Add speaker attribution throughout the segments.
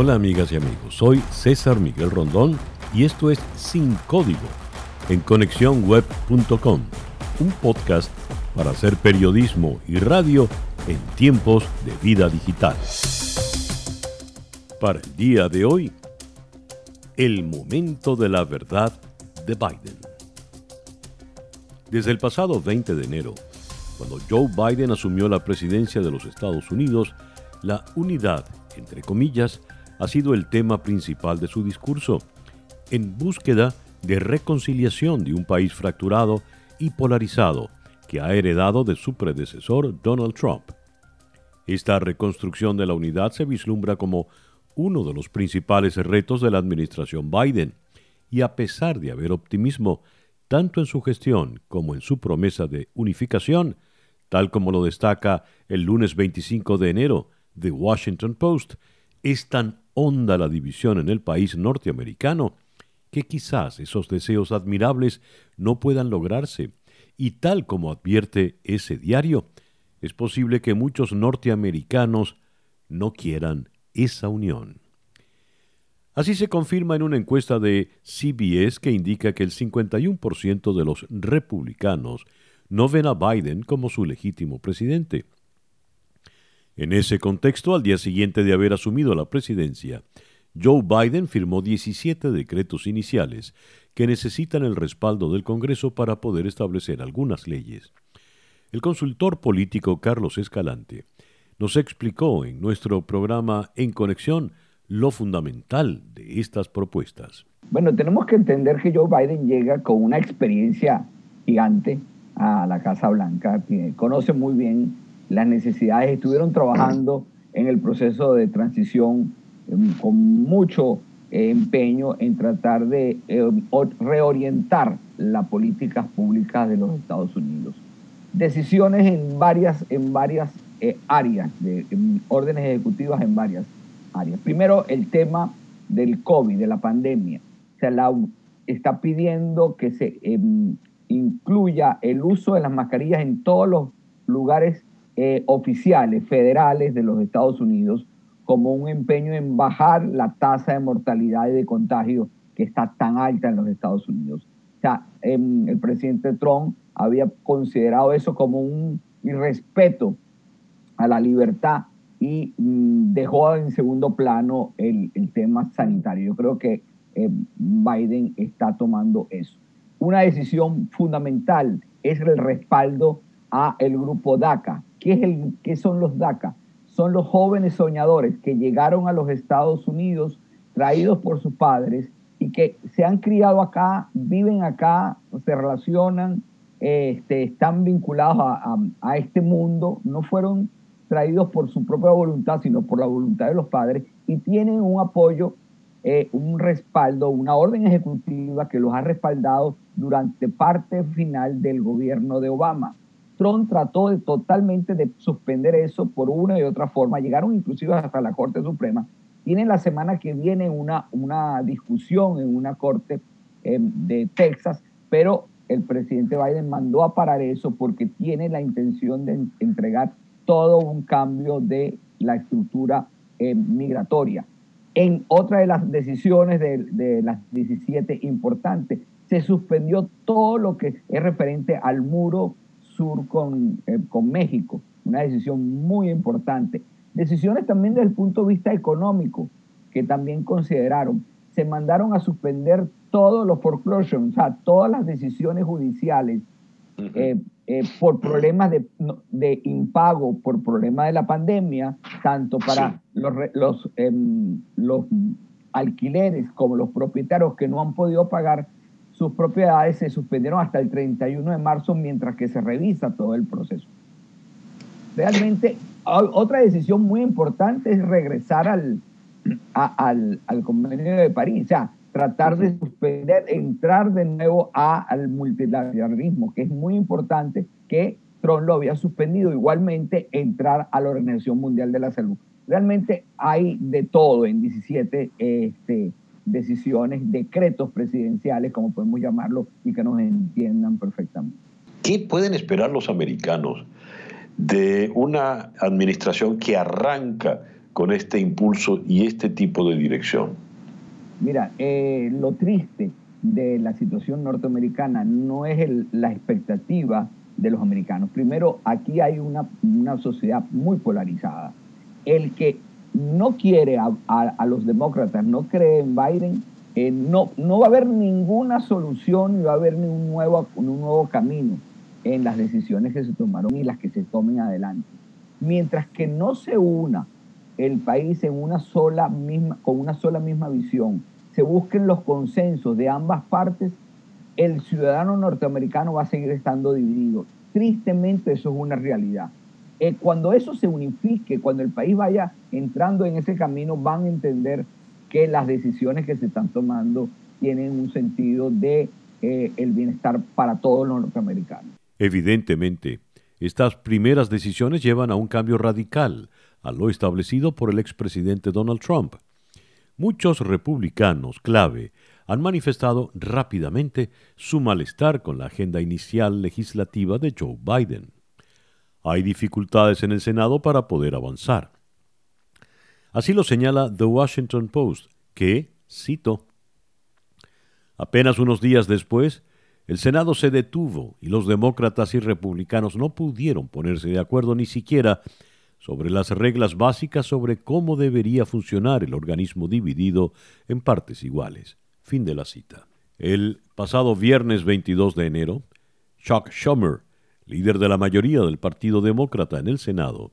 Speaker 1: Hola amigas y amigos, soy César Miguel Rondón y esto es Sin Código en conexiónweb.com, un podcast para hacer periodismo y radio en tiempos de vida digital. Para el día de hoy, el momento de la verdad de Biden. Desde el pasado 20 de enero, cuando Joe Biden asumió la presidencia de los Estados Unidos, la unidad, entre comillas, ha sido el tema principal de su discurso, en búsqueda de reconciliación de un país fracturado y polarizado que ha heredado de su predecesor Donald Trump. Esta reconstrucción de la unidad se vislumbra como uno de los principales retos de la administración Biden, y a pesar de haber optimismo tanto en su gestión como en su promesa de unificación, tal como lo destaca el lunes 25 de enero The Washington Post, es tan honda la división en el país norteamericano que quizás esos deseos admirables no puedan lograrse, y tal como advierte ese diario, es posible que muchos norteamericanos no quieran esa unión. Así se confirma en una encuesta de CBS que indica que el 51% de los republicanos no ven a Biden como su legítimo presidente. En ese contexto, al día siguiente de haber asumido la presidencia, Joe Biden firmó 17 decretos iniciales que necesitan el respaldo del Congreso para poder establecer algunas leyes. El consultor político Carlos Escalante nos explicó en nuestro programa En Conexión lo fundamental de estas propuestas.
Speaker 2: Bueno, tenemos que entender que Joe Biden llega con una experiencia gigante a la Casa Blanca, que conoce muy bien las necesidades, estuvieron trabajando en el proceso de transición em, con mucho eh, empeño en tratar de em, reorientar las políticas públicas de los Estados Unidos. Decisiones en varias, en varias eh, áreas, de órdenes ejecutivas en varias áreas. Primero, el tema del COVID, de la pandemia. O sea, está pidiendo que se em, incluya el uso de las mascarillas en todos los lugares eh, oficiales federales de los Estados Unidos como un empeño en bajar la tasa de mortalidad y de contagio que está tan alta en los Estados Unidos. Em, el presidente Trump había considerado eso como un irrespeto a la libertad y mm, dejó en segundo plano el, el, tema sanitario. Yo creo que em, Biden está tomando eso. Una decisión fundamental es el respaldo a el grupo DACA, ¿Qué, es el, ¿Qué son los DACA? Son los jóvenes soñadores que llegaron a los Estados Unidos traídos por sus padres y que se han criado acá, viven acá, se relacionan, este, están vinculados a, este mundo, no fueron traídos por su propia voluntad, sino por la voluntad de los padres y tienen un apoyo, eh, un respaldo, una orden ejecutiva que los ha respaldado durante parte final del gobierno de Obama. Trump trató de, totalmente de suspender eso por una y otra forma. Llegaron inclusive hasta la Corte Suprema. Tienen la semana que viene una, una discusión en una corte em, de Texas, pero el presidente Biden mandó a parar eso porque tiene la intención de entregar todo un cambio de la estructura em, migratoria. En otra de las decisiones de, de las 17 importantes, se suspendió todo lo que es referente al muro Sur con, eh, con México, una decisión muy importante. Decisiones también desde el punto de vista económico, que también consideraron. Se mandaron a suspender todos los foreclosures, o sea, todas las decisiones judiciales eh, eh, por problemas de, de, impago, por problemas de la pandemia, tanto para los, los, em, los alquileres como los propietarios que no han podido pagar sus propiedades se suspendieron hasta el 31 de marzo mientras que se revisa todo el proceso. Realmente, otra decisión muy importante es regresar al, al, al, convenio de París, o sea, tratar de suspender, entrar de nuevo a, al multilateralismo, que es muy importante que Trump lo había suspendido, igualmente entrar a la Organización Mundial de la Salud. Realmente hay de todo en 17 este, decisiones, decretos presidenciales, como podemos llamarlo, y que nos entiendan perfectamente.
Speaker 1: ¿Qué pueden esperar los americanos de una administración que arranca
Speaker 3: con este impulso y este tipo de dirección?
Speaker 2: Mira, eh, lo triste de la situación norteamericana no es la expectativa de los americanos. Primero, aquí hay una, sociedad muy polarizada. El que no quiere a, los demócratas, no cree en Biden, eh, no, no va a haber ninguna solución y va a haber un nuevo, un nuevo camino en las decisiones que se tomaron y las que se tomen adelante. Mientras que no se una el país en una sola misma, con una sola misma visión, se busquen los consensos de ambas partes, el ciudadano norteamericano va a seguir estando dividido. Tristemente eso es una realidad. Eh, cuando eso se unifique, cuando el país vaya entrando en ese camino, van a entender que las decisiones que se están tomando tienen un sentido de eh, el bienestar para todos los norteamericanos.
Speaker 1: Evidentemente, estas primeras decisiones llevan a un cambio radical a lo establecido por el expresidente Donald Trump. Muchos republicanos clave han manifestado rápidamente su malestar con la agenda inicial legislativa de Joe Biden. Hay dificultades en el Senado para poder avanzar. Así lo señala The Washington Post, que, cito, apenas unos días después, el Senado se detuvo y los demócratas y republicanos no pudieron ponerse de acuerdo ni siquiera sobre las reglas básicas sobre cómo debería funcionar el organismo dividido en partes iguales. Fin de la cita. El pasado viernes 22 de enero, Chuck Schumer, líder de la mayoría del Partido Demócrata en el Senado,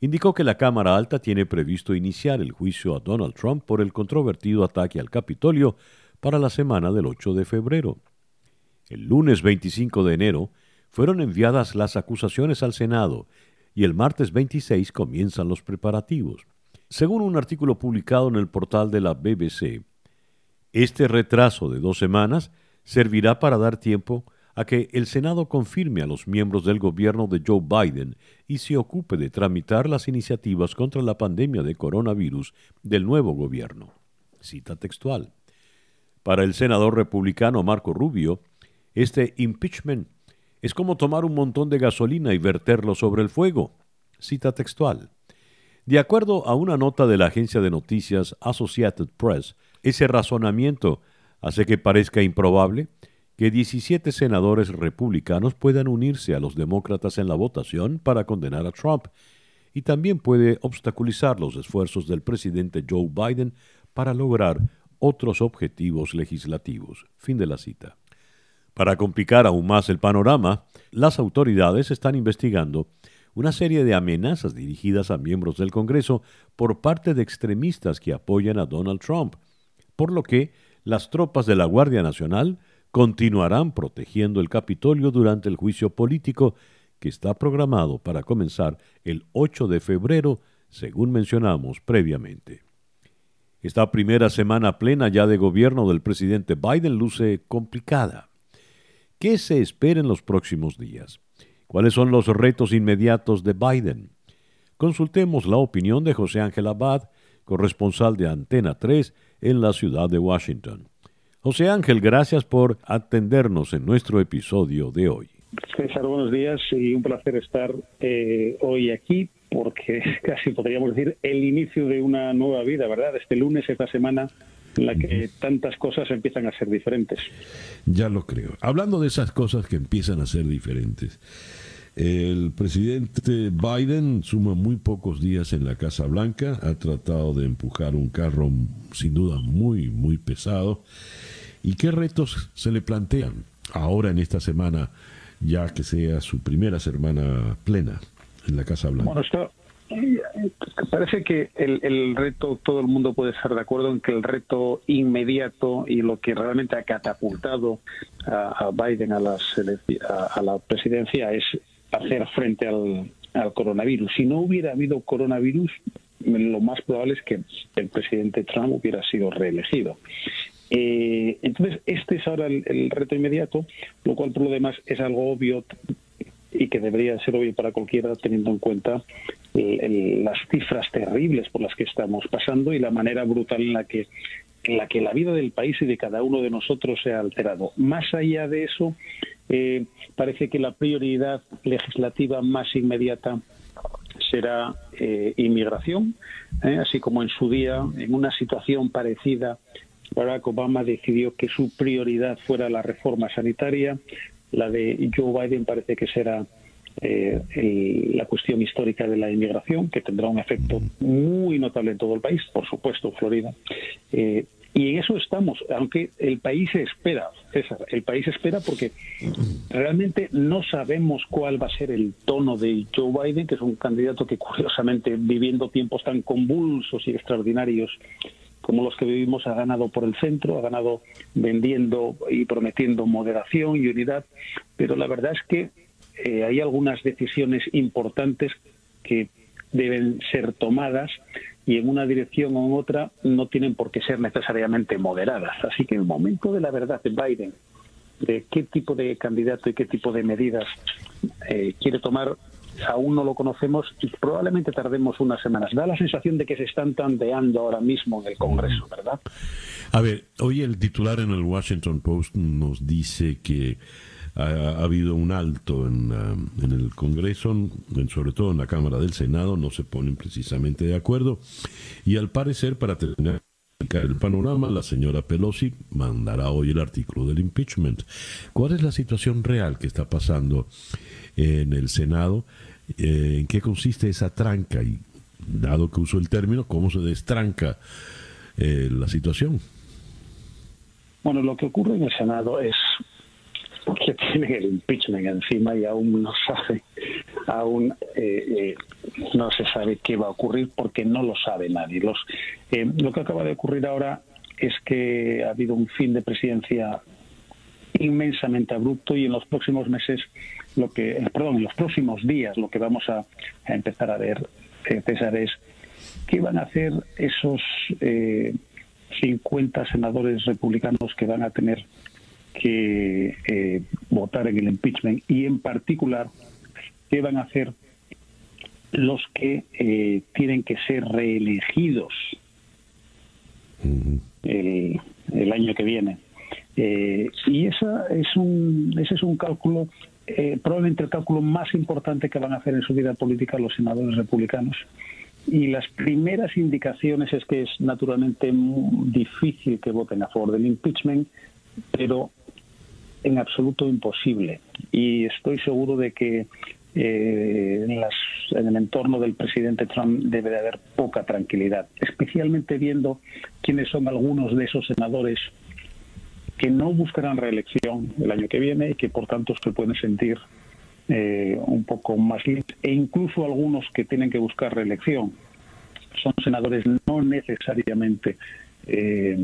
Speaker 1: indicó que la Cámara Alta tiene previsto iniciar el juicio a Donald Trump por el controvertido ataque al Capitolio para la semana del 8 de febrero. El lunes 25 de enero fueron enviadas las acusaciones al Senado y el martes 26 comienzan los preparativos. Según un artículo publicado en el portal de la BBC, este retraso de dos semanas servirá para dar tiempo a que el Senado confirme a los miembros del gobierno de Joe Biden y se ocupe de tramitar las iniciativas contra la pandemia de coronavirus del nuevo gobierno. Cita textual. Para el senador republicano Marco Rubio, este impeachment es como tomar un montón de gasolina y verterlo sobre el fuego. Cita textual. De acuerdo a una nota de la agencia de noticias Associated Press, ese razonamiento hace que parezca improbable que 17 senadores republicanos puedan unirse a los demócratas en la votación para condenar a Trump y también puede obstaculizar los esfuerzos del presidente Joe Biden para lograr otros objetivos legislativos. Fin de la cita. Para complicar aún más el panorama, las autoridades están investigando una serie de amenazas dirigidas a miembros del Congreso por parte de extremistas que apoyan a Donald Trump, por lo que las tropas de la Guardia Nacional continuarán protegiendo el Capitolio durante el juicio político que está programado para comenzar el 8 de febrero, según mencionamos previamente. Esta primera semana plena ya de gobierno del presidente Biden luce complicada. ¿Qué se espera en los próximos días? ¿Cuáles son los retos inmediatos de Biden? Consultemos la opinión de José Ángel Abad, corresponsal de Antena 3 en la ciudad de Washington. José Ángel, gracias por atendernos en nuestro episodio de hoy.
Speaker 4: César, buenos días y un placer estar eh, hoy aquí porque casi podríamos decir el inicio de una nueva vida, ¿verdad? Este lunes, esta semana, en la que tantas cosas empiezan a ser diferentes.
Speaker 1: Ya lo creo. Hablando de esas cosas que empiezan a ser diferentes, el presidente Biden suma muy pocos días en la Casa Blanca, ha tratado de empujar un carro sin duda muy, muy pesado. ¿Y qué retos se le plantean ahora en esta semana, ya que sea su primera semana plena en la Casa Blanca?
Speaker 4: Bueno, Parece que el, reto, todo el mundo puede estar de acuerdo en que el reto inmediato y lo que realmente ha catapultado a, Biden a, a, la presidencia es hacer frente al, coronavirus. Si no hubiera habido coronavirus, lo más probable es que el presidente Trump hubiera sido reelegido. Eh, entonces, este es ahora el, reto inmediato, lo cual por lo demás es algo obvio y que debería ser obvio para cualquiera teniendo en cuenta las cifras terribles por las que estamos pasando y la manera brutal en la que en la que la vida del país y de cada uno de nosotros se ha alterado. Más allá de eso, eh, parece que la prioridad legislativa más inmediata será eh, inmigración, ¿eh? así como en su día, en una situación parecida, Barack Obama decidió que su prioridad fuera la reforma sanitaria, la de Joe Biden parece que será eh, la cuestión histórica de la inmigración, que tendrá un efecto muy notable en todo el país, por supuesto, Florida. Eh, y en eso estamos, aunque el país espera, César, el país espera porque realmente no sabemos cuál va a ser el tono de Joe Biden, que es un candidato que curiosamente viviendo tiempos tan convulsos y extraordinarios como los que vivimos ha ganado por el centro, ha ganado vendiendo y prometiendo moderación y unidad, pero la verdad es que eh, hay algunas decisiones importantes que deben ser tomadas y en una dirección o en otra no tienen por qué ser necesariamente moderadas. Así que el momento de la verdad de Biden, de qué tipo de candidato y qué tipo de medidas eh, quiere tomar, aún no lo conocemos y probablemente tardemos unas semanas. Da la sensación de que se están tandeando ahora mismo en el Congreso, ¿verdad?
Speaker 1: A ver, hoy el titular en el Washington Post nos dice que ha, habido un alto en, uh, en el Congreso, en, sobre todo en la Cámara del Senado, no se ponen precisamente de acuerdo. Y al parecer, para tener el panorama, la señora Pelosi mandará hoy el artículo del impeachment. ¿Cuál es la situación real que está pasando en el Senado? Eh, ¿En qué consiste esa tranca? Y dado que uso el término, ¿cómo se destranca eh, la situación?
Speaker 4: Bueno, lo que ocurre en el Senado es que tienen el impeachment encima y aún no sabe, aún eh, eh, no se sabe qué va a ocurrir porque no lo sabe nadie. Los, eh, lo que acaba de ocurrir ahora es que ha habido un fin de presidencia inmensamente abrupto y en los próximos meses, lo que, perdón, en los próximos días, lo que vamos a, a empezar a ver, César, es qué van a hacer esos 50 senadores republicanos que van a tener que eh, votar en el impeachment y en particular qué van a hacer los que eh, tienen que ser reelegidos el, el año que viene. Eh, y esa es un, ese es un cálculo, probablemente el cálculo más importante que van a hacer en su vida política los senadores republicanos. Y las primeras indicaciones es que es naturalmente difícil que voten a favor del impeachment, pero en absoluto imposible. Y estoy seguro de que eh, en, el entorno del presidente Trump debe de haber poca tranquilidad, especialmente viendo quiénes son algunos de esos senadores que no buscarán reelección el año que viene y que por tanto se pueden sentir eh, un poco más libres, e incluso algunos que tienen que buscar reelección. Son senadores no necesariamente, eh,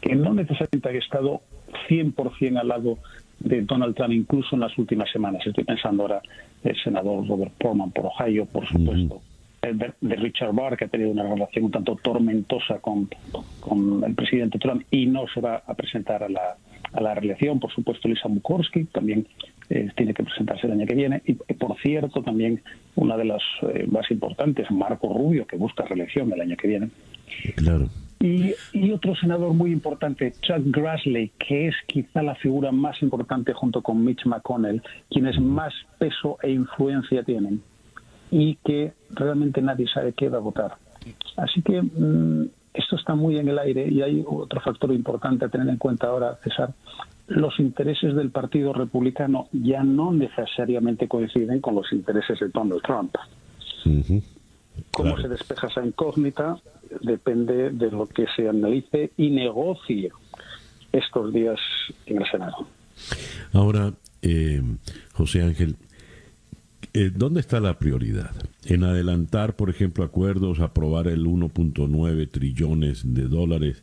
Speaker 4: que no necesariamente han estado 100% al lado de Donald Trump, incluso en las últimas semanas. Estoy pensando ahora el senador Robert Portman por Ohio, por supuesto. De Richard Barr, que ha tenido una relación un tanto tormentosa con, con el presidente Trump y no se va a presentar a la, a la reelección. Por supuesto, Lisa Murkowski también eh, tiene que presentarse el año que viene. Y, por cierto, también una de las eh, más importantes, Marco Rubio, que busca reelección el año que viene.
Speaker 1: Claro.
Speaker 4: Y, otro senador muy importante, Chuck Grassley, que es quizá la figura más importante junto con Mitch McConnell, quienes más peso e influencia tienen y que realmente nadie sabe qué va a votar. Así que mm, esto está muy en el aire y hay otro factor importante a tener en cuenta ahora, César. Los intereses del Partido Republicano ya no necesariamente coinciden con los intereses de Donald Trump. Cómo se despeja esa incógnita depende de lo que se analice y negocie estos días en el Senado.
Speaker 1: Ahora, eh, José Ángel, eh, ¿dónde está la prioridad? En adelantar, por ejemplo, acuerdos, aprobar el 1.9 trillones de dólares,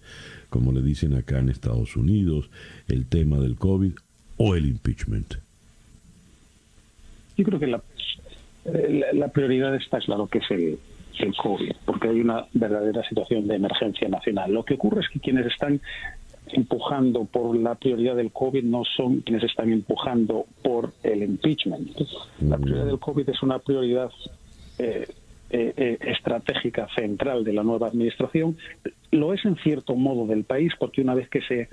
Speaker 1: como le dicen acá en Estados Unidos, el tema del COVID o el impeachment.
Speaker 4: Yo creo que la, eh, la prioridad está claro que es el, el COVID, porque hay una verdadera situación de emergencia nacional. Lo que ocurre es que quienes están empujando por la prioridad del COVID no son quienes están empujando por el impeachment. La prioridad del COVID es una prioridad eh, eh, eh, estratégica central de la nueva administración. Lo es en cierto modo del país, porque una vez que se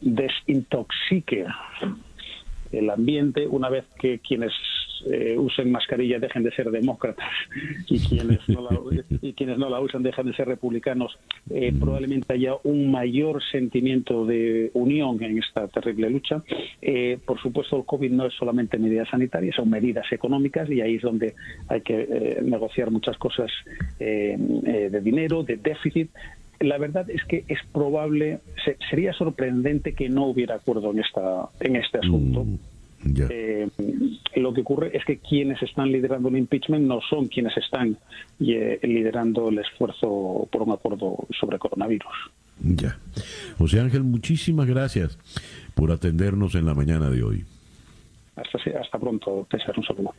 Speaker 4: desintoxique el ambiente, una vez que quienes eh, usen mascarilla dejen de ser demócratas y quienes no la, y quienes no la usan dejan de ser republicanos, eh, probablemente haya un mayor sentimiento de unión en esta terrible lucha. Eh, por supuesto, el COVID no es solamente medidas sanitarias, son medidas económicas y ahí es donde hay que negociar muchas cosas de dinero, de déficit, la verdad es que es probable, sería sorprendente que no hubiera acuerdo en esta en este asunto. Mm, eh, lo que ocurre es que quienes están liderando el impeachment no son quienes están eh, liderando el esfuerzo por un acuerdo sobre coronavirus.
Speaker 1: Ya. José Ángel, muchísimas gracias por atendernos en la mañana de hoy.
Speaker 4: Hasta, hasta pronto, César, un saludo.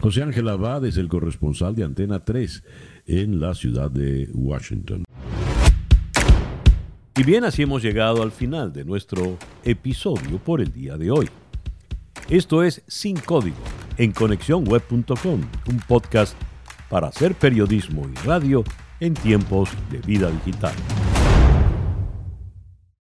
Speaker 1: José Ángel Abad es el corresponsal de Antena 3 en la ciudad de Washington. Y bien, así hemos llegado al final de nuestro episodio por el día de hoy. Esto es Sin Código en conexiónweb.com, un podcast para hacer periodismo y radio en tiempos de vida digital.